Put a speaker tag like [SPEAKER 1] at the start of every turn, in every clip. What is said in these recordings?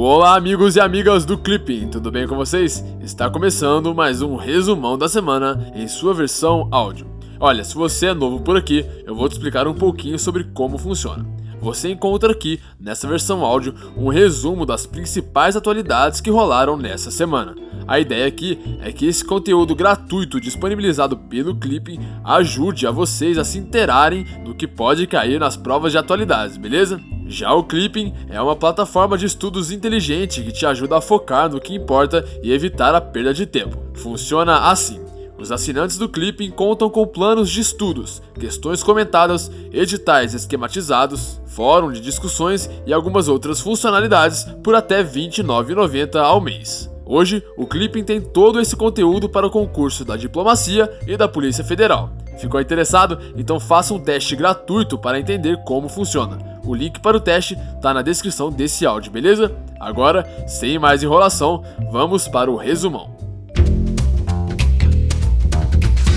[SPEAKER 1] Olá, amigos e amigas do Clipping, tudo bem com vocês? Está começando mais um resumão da semana em sua versão áudio. Olha, se você é novo por aqui, eu vou te explicar um pouquinho sobre como funciona. Você encontra aqui, nessa versão áudio, um resumo das principais atualidades que rolaram nessa semana. A ideia aqui é que esse conteúdo gratuito disponibilizado pelo Clipping ajude a vocês a se interarem do que pode cair nas provas de atualidades, beleza? Já o Clipping é uma plataforma de estudos inteligente que te ajuda a focar no que importa e evitar a perda de tempo. Funciona assim. Os assinantes do Clipping contam com planos de estudos, questões comentadas, editais esquematizados, fórum de discussões e algumas outras funcionalidades por até R$ 29,90 ao mês. Hoje, o Clipping tem todo esse conteúdo para o concurso da Diplomacia e da Polícia Federal. Ficou interessado? Então faça um teste gratuito para entender como funciona. O link para o teste está na descrição desse áudio, beleza? Agora, sem mais enrolação, vamos para o resumão.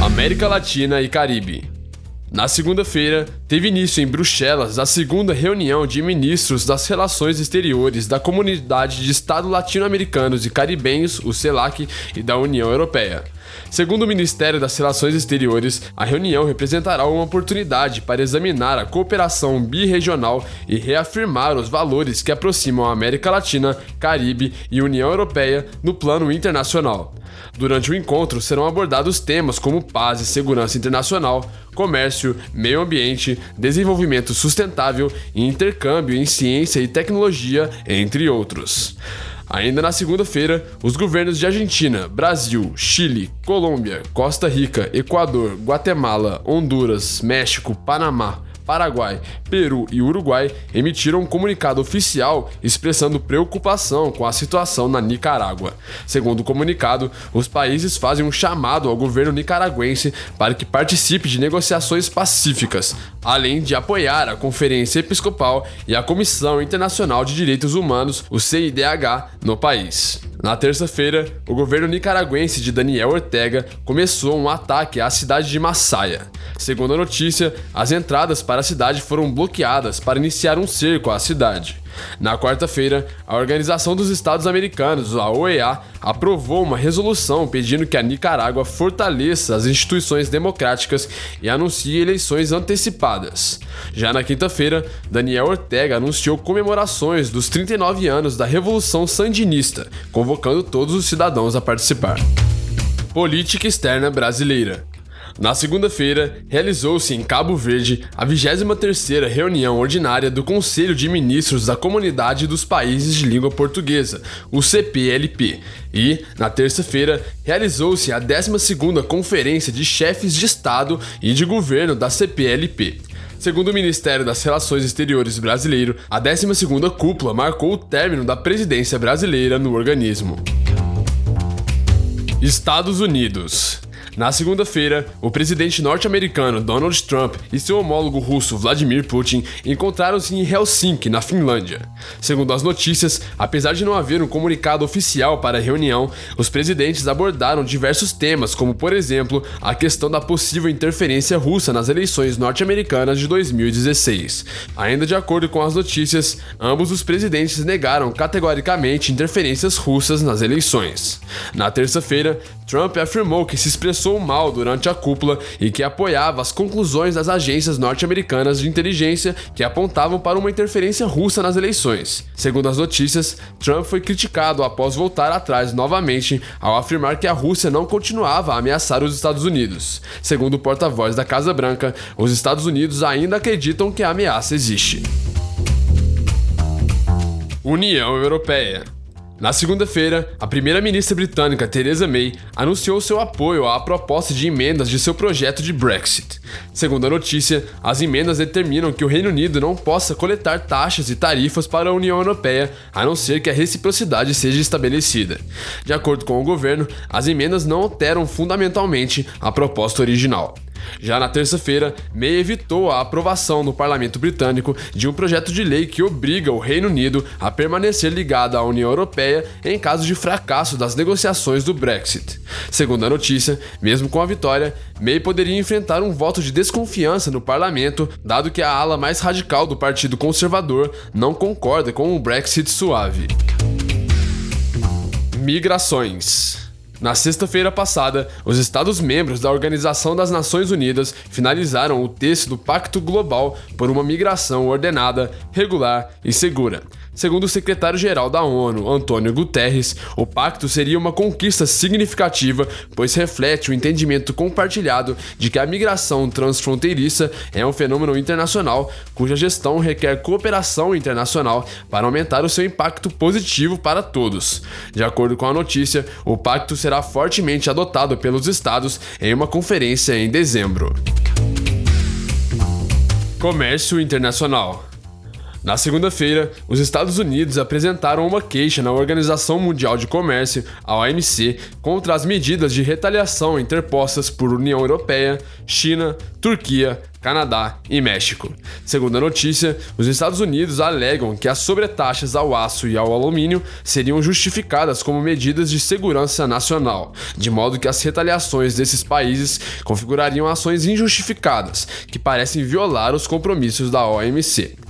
[SPEAKER 1] América Latina e Caribe. Na segunda-feira, teve início em Bruxelas a segunda reunião de ministros das Relações Exteriores da Comunidade de Estados Latino-Americanos e Caribenhos, o CELAC, e da União Europeia. Segundo o Ministério das Relações Exteriores, a reunião representará uma oportunidade para examinar a cooperação birregional e reafirmar os valores que aproximam a América Latina, Caribe e União Europeia no plano internacional. Durante o encontro serão abordados temas como paz e segurança internacional, comércio, meio ambiente, desenvolvimento sustentável e intercâmbio em ciência e tecnologia, entre outros. Ainda na segunda-feira, os governos de Argentina, Brasil, Chile, Colômbia, Costa Rica, Equador, Guatemala, Honduras, México, Panamá, Paraguai, Peru e Uruguai emitiram um comunicado oficial expressando preocupação com a situação na Nicarágua. Segundo o comunicado, os países fazem um chamado ao governo nicaragüense para que participe de negociações pacíficas, além de apoiar a Conferência Episcopal e a Comissão Internacional de Direitos Humanos, o CIDH, no país. Na terça-feira, o governo nicaragüense de Daniel Ortega começou um ataque à cidade de Massaia. Segundo a notícia, as entradas para a cidade foram bloqueadas para iniciar um cerco à cidade. Na quarta-feira, a Organização dos Estados Americanos, a OEA, aprovou uma resolução pedindo que a Nicarágua fortaleça as instituições democráticas e anuncie eleições antecipadas. Já na quinta-feira, Daniel Ortega anunciou comemorações dos 39 anos da Revolução Sandinista, convocando todos os cidadãos a participar. Política externa brasileira. Na segunda-feira, realizou-se em Cabo Verde a 23ª reunião ordinária do Conselho de Ministros da Comunidade dos Países de Língua Portuguesa, o CPLP, e, na terça-feira, realizou-se a 12ª Conferência de Chefes de Estado e de Governo da CPLP. Segundo o Ministério das Relações Exteriores brasileiro, a 12ª cúpula marcou o término da presidência brasileira no organismo. Estados Unidos na segunda-feira, o presidente norte-americano Donald Trump e seu homólogo russo Vladimir Putin encontraram-se em Helsinki, na Finlândia. Segundo as notícias, apesar de não haver um comunicado oficial para a reunião, os presidentes abordaram diversos temas, como por exemplo a questão da possível interferência russa nas eleições norte-americanas de 2016. Ainda de acordo com as notícias, ambos os presidentes negaram categoricamente interferências russas nas eleições. Na terça-feira, Trump afirmou que se expressou mal durante a cúpula e que apoiava as conclusões das agências norte-americanas de inteligência que apontavam para uma interferência russa nas eleições. Segundo as notícias, Trump foi criticado após voltar atrás novamente ao afirmar que a Rússia não continuava a ameaçar os Estados Unidos. Segundo o porta-voz da Casa Branca, os Estados Unidos ainda acreditam que a ameaça existe. União Europeia na segunda-feira, a primeira-ministra britânica Theresa May anunciou seu apoio à proposta de emendas de seu projeto de Brexit. Segundo a notícia, as emendas determinam que o Reino Unido não possa coletar taxas e tarifas para a União Europeia, a não ser que a reciprocidade seja estabelecida. De acordo com o governo, as emendas não alteram fundamentalmente a proposta original. Já na terça-feira, May evitou a aprovação no parlamento britânico de um projeto de lei que obriga o Reino Unido a permanecer ligado à União Europeia em caso de fracasso das negociações do Brexit. Segundo a notícia, mesmo com a vitória, May poderia enfrentar um voto de desconfiança no parlamento, dado que a ala mais radical do Partido Conservador não concorda com o Brexit suave. Migrações. Na sexta-feira passada, os Estados-membros da Organização das Nações Unidas finalizaram o texto do Pacto Global por uma migração ordenada, regular e segura. Segundo o secretário-geral da ONU, Antônio Guterres, o pacto seria uma conquista significativa, pois reflete o entendimento compartilhado de que a migração transfronteiriça é um fenômeno internacional cuja gestão requer cooperação internacional para aumentar o seu impacto positivo para todos. De acordo com a notícia, o pacto será fortemente adotado pelos estados em uma conferência em dezembro. Comércio Internacional na segunda-feira, os Estados Unidos apresentaram uma queixa na Organização Mundial de Comércio, a OMC, contra as medidas de retaliação interpostas por União Europeia, China, Turquia, Canadá e México. Segundo a notícia, os Estados Unidos alegam que as sobretaxas ao aço e ao alumínio seriam justificadas como medidas de segurança nacional, de modo que as retaliações desses países configurariam ações injustificadas, que parecem violar os compromissos da OMC.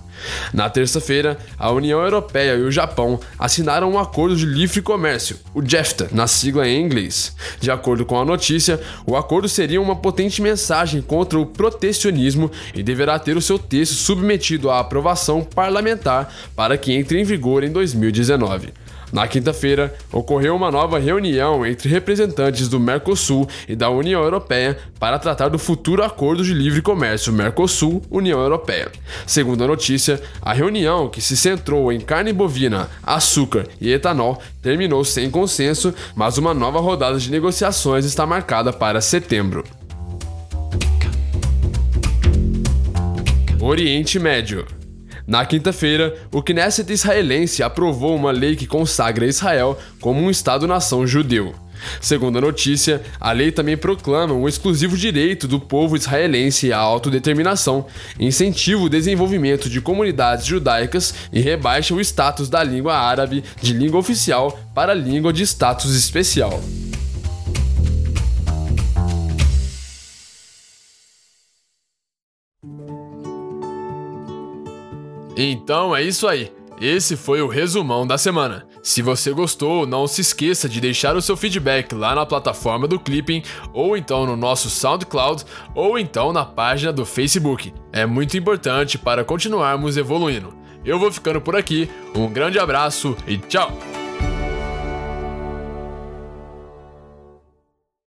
[SPEAKER 1] Na terça-feira, a União Europeia e o Japão assinaram um acordo de livre comércio, o JEFTA, na sigla em inglês. De acordo com a notícia, o acordo seria uma potente mensagem contra o protecionismo e deverá ter o seu texto submetido à aprovação parlamentar para que entre em vigor em 2019. Na quinta-feira, ocorreu uma nova reunião entre representantes do Mercosul e da União Europeia para tratar do futuro acordo de livre comércio Mercosul-União Europeia. Segundo a notícia, a reunião, que se centrou em carne bovina, açúcar e etanol, terminou sem consenso, mas uma nova rodada de negociações está marcada para setembro. Oriente Médio na quinta-feira, o Knesset israelense aprovou uma lei que consagra Israel como um Estado-nação judeu. Segundo a notícia, a lei também proclama o exclusivo direito do povo israelense à autodeterminação, incentiva o desenvolvimento de comunidades judaicas e rebaixa o status da língua árabe de língua oficial para língua de status especial. Então é isso aí. Esse foi o resumão da semana. Se você gostou, não se esqueça de deixar o seu feedback lá na plataforma do Clipping, ou então no nosso SoundCloud, ou então na página do Facebook. É muito importante para continuarmos evoluindo. Eu vou ficando por aqui, um grande abraço e tchau!